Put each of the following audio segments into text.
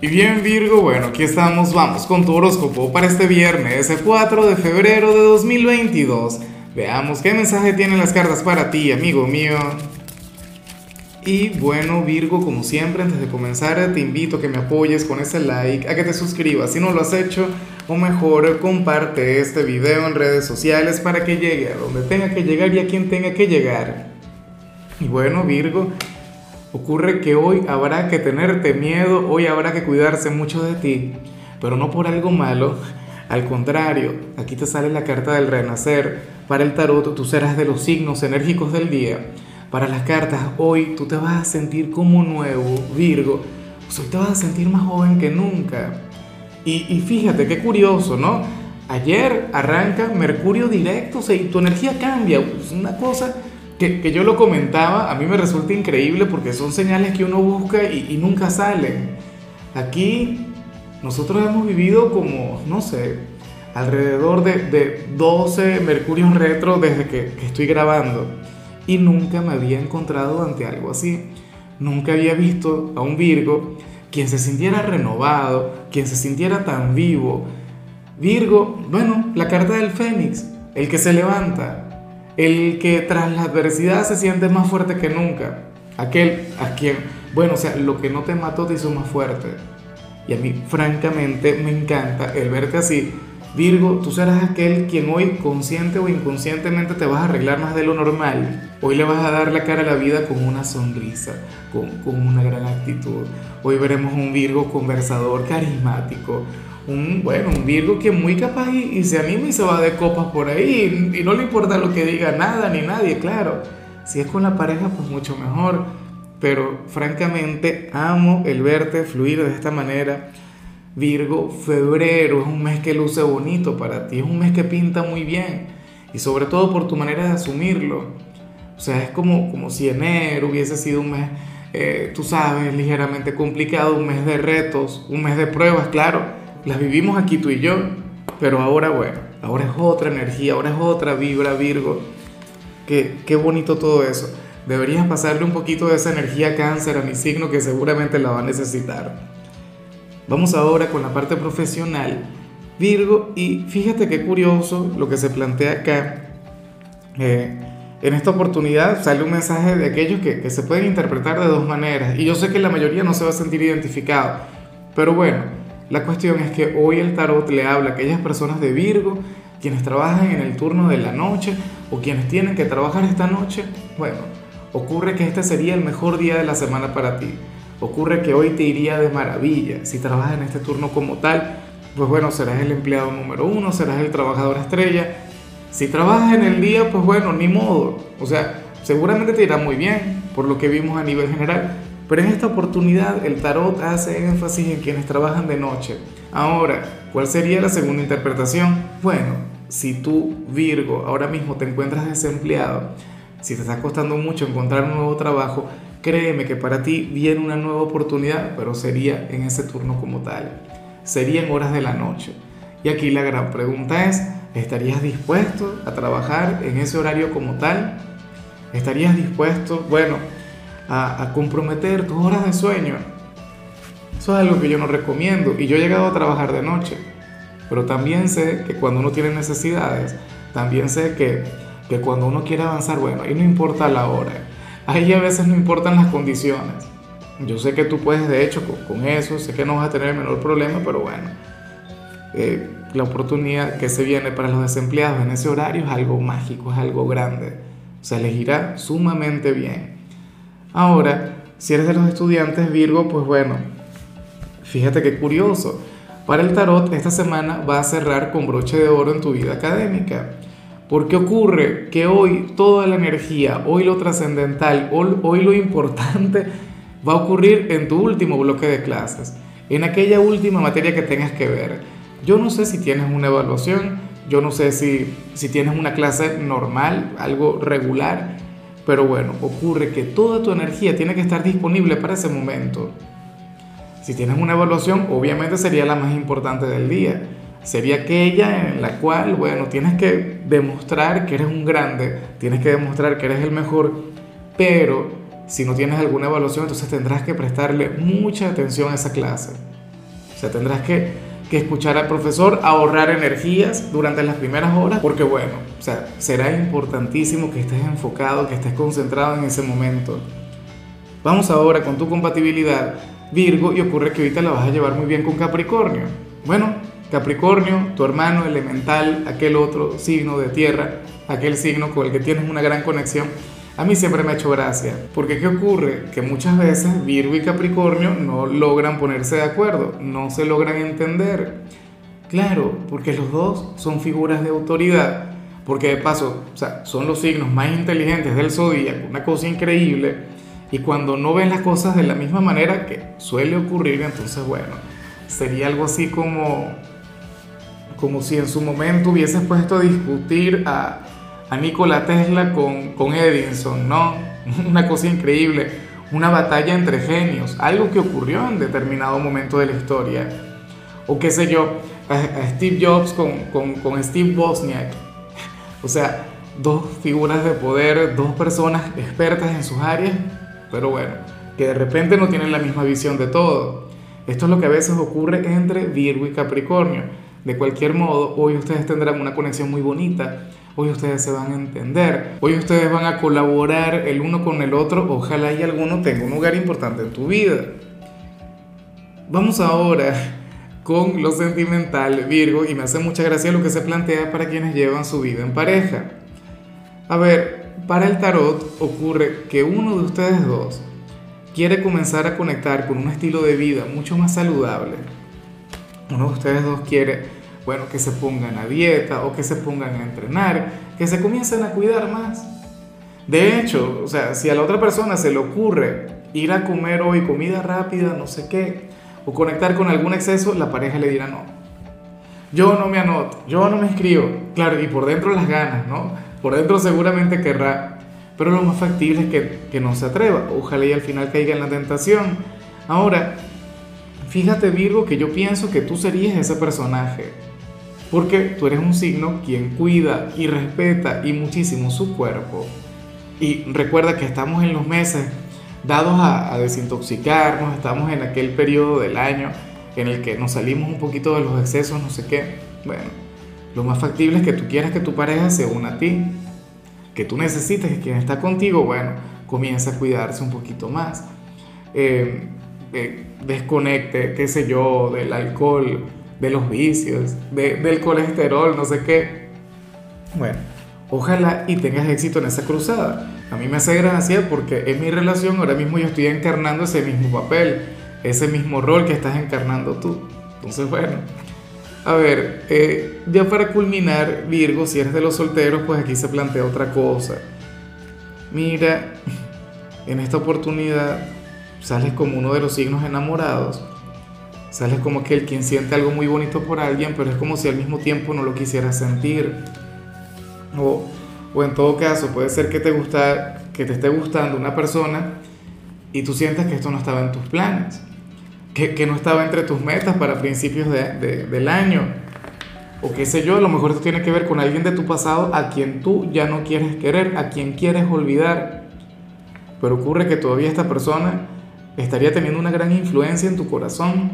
Y bien Virgo, bueno, aquí estamos, vamos con tu horóscopo para este viernes, el 4 de febrero de 2022. Veamos qué mensaje tienen las cartas para ti, amigo mío. Y bueno Virgo, como siempre, antes de comenzar te invito a que me apoyes con ese like, a que te suscribas si no lo has hecho, o mejor comparte este video en redes sociales para que llegue a donde tenga que llegar y a quien tenga que llegar. Y bueno Virgo, Ocurre que hoy habrá que tenerte miedo, hoy habrá que cuidarse mucho de ti, pero no por algo malo. Al contrario, aquí te sale la carta del renacer. Para el tarot tú serás de los signos enérgicos del día. Para las cartas hoy tú te vas a sentir como nuevo, Virgo. Pues hoy te vas a sentir más joven que nunca. Y, y fíjate qué curioso, ¿no? Ayer arranca Mercurio directo, o sea, y tu energía cambia. Es una cosa que, yo lo comentaba, a mí me resulta increíble porque son señales que uno busca y, nunca salen. Aquí nosotros hemos vivido como, no sé, alrededor de, de 12 Mercurios retro desde que, que estoy grabando y nunca me había encontrado ante algo así. Nunca había visto a un Virgo quien se sintiera renovado, quien se sintiera tan vivo. Virgo, bueno, la carta del Fénix, el que se levanta, el que tras la adversidad se siente más fuerte que nunca, aquel a quien, bueno, o sea, lo que no te mató te hizo más fuerte. Y a mí, francamente, me encanta el verte así. Virgo, tú serás aquel quien hoy, consciente o inconscientemente, te vas a arreglar más de lo normal. Hoy le vas a dar la cara a la vida con una sonrisa, con, con una gran actitud. Hoy veremos un Virgo conversador, carismático, un, bueno, un Virgo que es muy capaz y, se anima y se va de copas por ahí y, no le importa lo que diga nada ni nadie, claro. Si es con la pareja, pues mucho mejor. Pero francamente amo el verte fluir de esta manera. Virgo, febrero es un mes que luce bonito para ti, es un mes que pinta muy bien y sobre todo por tu manera de asumirlo. O sea, es como, como si enero hubiese sido un mes, eh, tú sabes, ligeramente complicado, un mes de retos, un mes de pruebas, claro las vivimos aquí tú y yo, pero ahora, bueno, ahora es otra energía, ahora es otra vibra, Virgo. Qué, qué bonito todo eso. Deberías pasarle un poquito de esa energía cáncer a mi signo que seguramente la va a necesitar. Vamos ahora con la parte profesional, Virgo, y fíjate qué curioso lo que se plantea acá. Eh, en esta oportunidad sale un mensaje de aquellos que, que se pueden interpretar de dos maneras, y yo sé que la mayoría no se va a sentir identificado, pero bueno, la cuestión es que hoy el tarot le habla a aquellas personas de Virgo, quienes trabajan en el turno de la noche o quienes tienen que trabajar esta noche. Bueno, ocurre que este sería el mejor día de la semana para ti. Ocurre que hoy te iría de maravilla. Si trabajas en este turno como tal, pues bueno, serás el empleado número uno, serás el trabajador estrella. Si trabajas en el día, pues bueno, ni modo. O sea, seguramente te irá muy bien, por lo que vimos a nivel general. Pero en esta oportunidad el tarot hace énfasis en quienes trabajan de noche. Ahora, ¿cuál sería la segunda interpretación? Bueno, si tú, Virgo, ahora mismo te encuentras desempleado, si te está costando mucho encontrar un nuevo trabajo, créeme que para ti viene una nueva oportunidad, pero sería en ese turno como tal. Sería en horas de la noche. Y aquí la gran pregunta es, ¿estarías dispuesto a trabajar en ese horario como tal? ¿Estarías dispuesto? Bueno, a, comprometer tus horas de sueño. Eso es algo que yo no recomiendo y yo he llegado a trabajar de noche, pero también sé que cuando uno tiene necesidades, también sé que, que cuando uno quiere avanzar, bueno, ahí no importa la hora, ahí a veces no importan las condiciones. Yo sé que tú puedes, de hecho, con, eso, sé que no vas a tener el menor problema, pero bueno, eh, la oportunidad que se viene para los desempleados en ese horario es algo mágico, es algo grande. Se elegirá sumamente bien. Ahora, si eres de los estudiantes Virgo, pues bueno, fíjate qué curioso. Para el tarot, esta semana va a cerrar con broche de oro en tu vida académica. Porque ocurre que hoy toda la energía, hoy lo trascendental, hoy lo importante va a ocurrir en tu último bloque de clases, en aquella última materia que tengas que ver. Yo no sé si tienes una evaluación, yo no sé si, si tienes una clase normal, algo regular, pero bueno, ocurre que toda tu energía tiene que estar disponible para ese momento. Si tienes una evaluación, obviamente sería la más importante del día. Sería aquella en la cual, bueno, tienes que demostrar que eres un grande, tienes que demostrar que eres el mejor, pero si no tienes alguna evaluación, entonces tendrás que prestarle mucha atención a esa clase. O sea, tendrás que, que escuchar al profesor, ahorrar energías durante las primeras horas, porque bueno, o sea, será importantísimo que estés enfocado, que estés concentrado en ese momento. Vamos ahora con tu compatibilidad Virgo y ocurre que ahorita la vas a llevar muy bien con Capricornio. Bueno, Capricornio, tu hermano elemental, aquel otro signo de tierra, aquel signo con el que tienes una gran conexión, a mí siempre me ha hecho gracia. Porque ¿qué ocurre? Que muchas veces Virgo y Capricornio no logran ponerse de acuerdo, no se logran entender. Claro, porque los dos son figuras de autoridad. Porque de paso, o sea, son los signos más inteligentes del zodíaco, una cosa increíble y cuando no ven las cosas de la misma manera que suele ocurrir, entonces bueno, sería algo así como, como si en su momento hubieses puesto a discutir a, a Nikola Tesla con, con Edison, ¿no? Una cosa increíble, una batalla entre genios, algo que ocurrió en determinado momento de la historia. O qué sé yo, a, Steve Jobs con, con, con Steve Wozniak. O sea, dos figuras de poder, dos personas expertas en sus áreas pero bueno, que de repente no tienen la misma visión de todo. Esto es lo que a veces ocurre entre Virgo y Capricornio. De cualquier modo, hoy ustedes tendrán una conexión muy bonita, hoy ustedes se van a entender, hoy ustedes van a colaborar el uno con el otro, ojalá y alguno tenga un lugar importante en tu vida. Vamos ahora con lo sentimental, Virgo, y me hace mucha gracia lo que se plantea para quienes llevan su vida en pareja. A ver, para el tarot ocurre que uno de ustedes dos quiere comenzar a conectar con un estilo de vida mucho más saludable. Uno de ustedes dos quiere, bueno, que se pongan a dieta o que se pongan a entrenar, que se comiencen a cuidar más. De hecho, o sea, si a la otra persona se le ocurre ir a comer hoy comida rápida, no sé qué, o conectar con algún exceso, la pareja le dirá no. Yo no me anoto, yo no me inscribo. Claro, y por dentro las ganas, ¿no? Por dentro seguramente querrá, pero lo más factible es que, que no se atreva. Ojalá y al final caiga en la tentación. Ahora, fíjate Virgo que yo pienso que tú serías ese personaje. Porque tú eres un signo quien cuida y respeta y muchísimo su cuerpo. Y recuerda que estamos en los meses dados a, desintoxicarnos, estamos en aquel periodo del año en el que nos salimos un poquito de los excesos, no sé qué. Bueno, lo más factible es que tú quieras que tu pareja se una a ti, que tú necesites que quien está contigo, bueno, comience a cuidarse un poquito más. Eh, eh, desconecte, qué sé yo, del alcohol, de los vicios, del colesterol, no sé qué. Bueno, ojalá y tengas éxito en esa cruzada. A mí me hace gracia porque en mi relación ahora mismo yo estoy encarnando ese mismo papel, ese mismo rol que estás encarnando tú. Entonces, bueno, a ver, eh, ya para culminar, Virgo, si eres de los solteros, pues aquí se plantea otra cosa. Mira, en esta oportunidad sales como uno de los signos enamorados. Sales como aquel quien siente algo muy bonito por alguien, pero es como si al mismo tiempo no lo quisiera sentir. O, o en todo caso, puede ser que te, gusta, que te esté gustando una persona y tú sientes que esto no estaba en tus planes que, no estaba entre tus metas para principios de, del año. O qué sé yo, a lo mejor esto tiene que ver con alguien de tu pasado a quien tú ya no quieres querer, a quien quieres olvidar. Pero ocurre que todavía esta persona estaría teniendo una gran influencia en tu corazón.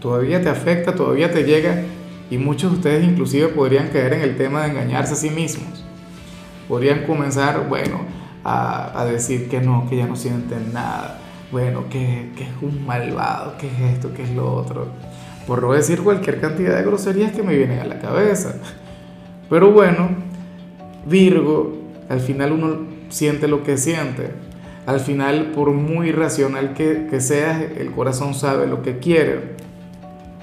Todavía te afecta, todavía te llega y muchos de ustedes inclusive podrían caer en el tema de engañarse a sí mismos. Podrían comenzar, bueno, a, a decir que no, que ya no sienten nada, bueno, ¿qué, es un malvado? ¿Qué es esto? ¿Qué es lo otro? Por no decir cualquier cantidad de groserías que me vienen a la cabeza. Pero bueno, Virgo, al final uno siente lo que siente. Al final, por muy racional que, que seas, el corazón sabe lo que quiere.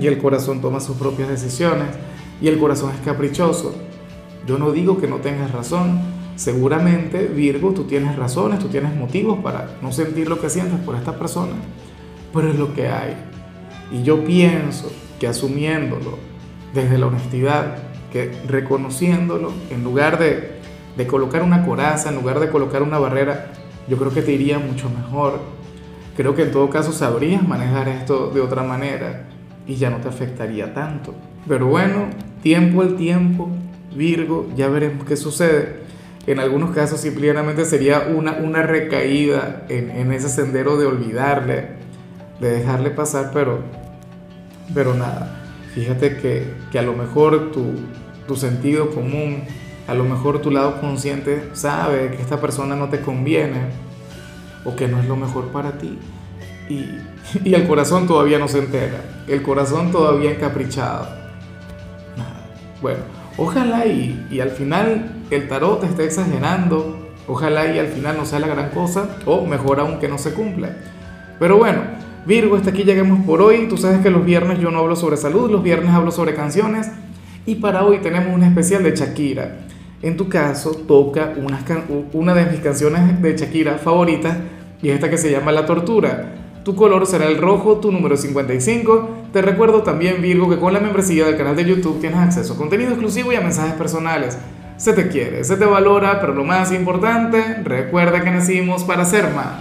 Y el corazón toma sus propias decisiones. Y el corazón es caprichoso. Yo no digo que no tengas razón, Seguramente, Virgo, tú tienes razones, tú tienes motivos para no sentir lo que sientes por esta persona, pero es lo que hay. Y yo pienso que asumiéndolo desde la honestidad, que reconociéndolo, en lugar de, de colocar una coraza, en lugar de colocar una barrera, yo creo que te iría mucho mejor. Creo que en todo caso sabrías manejar esto de otra manera y ya no te afectaría tanto. Pero bueno, tiempo al tiempo, Virgo, ya veremos qué sucede. En algunos casos simplemente sería una, una recaída en, en ese sendero de olvidarle, de dejarle pasar, pero Pero nada, fíjate que, que a lo mejor tu, tu sentido común, a lo mejor tu lado consciente sabe que esta persona no te conviene o que no es lo mejor para ti. Y, el corazón todavía no se entera, el corazón todavía encaprichado. Bueno, ojalá y, y al final el tarot te esté exagerando, ojalá y al final no sea la gran cosa, o mejor aún que no se cumpla. Pero bueno, Virgo, hasta aquí lleguemos por hoy. Tú sabes que los viernes yo no hablo sobre salud, los viernes hablo sobre canciones. Y para hoy tenemos un especial de Shakira. En tu caso, toca una, de mis canciones de Shakira favoritas y esta que se llama La Tortura. Tu color será el rojo, tu número 55. Te recuerdo también, Virgo, que con la membresía del canal de YouTube tienes acceso a contenido exclusivo y a mensajes personales. Se te quiere, se te valora, pero lo más importante, recuerda que nacimos para ser más.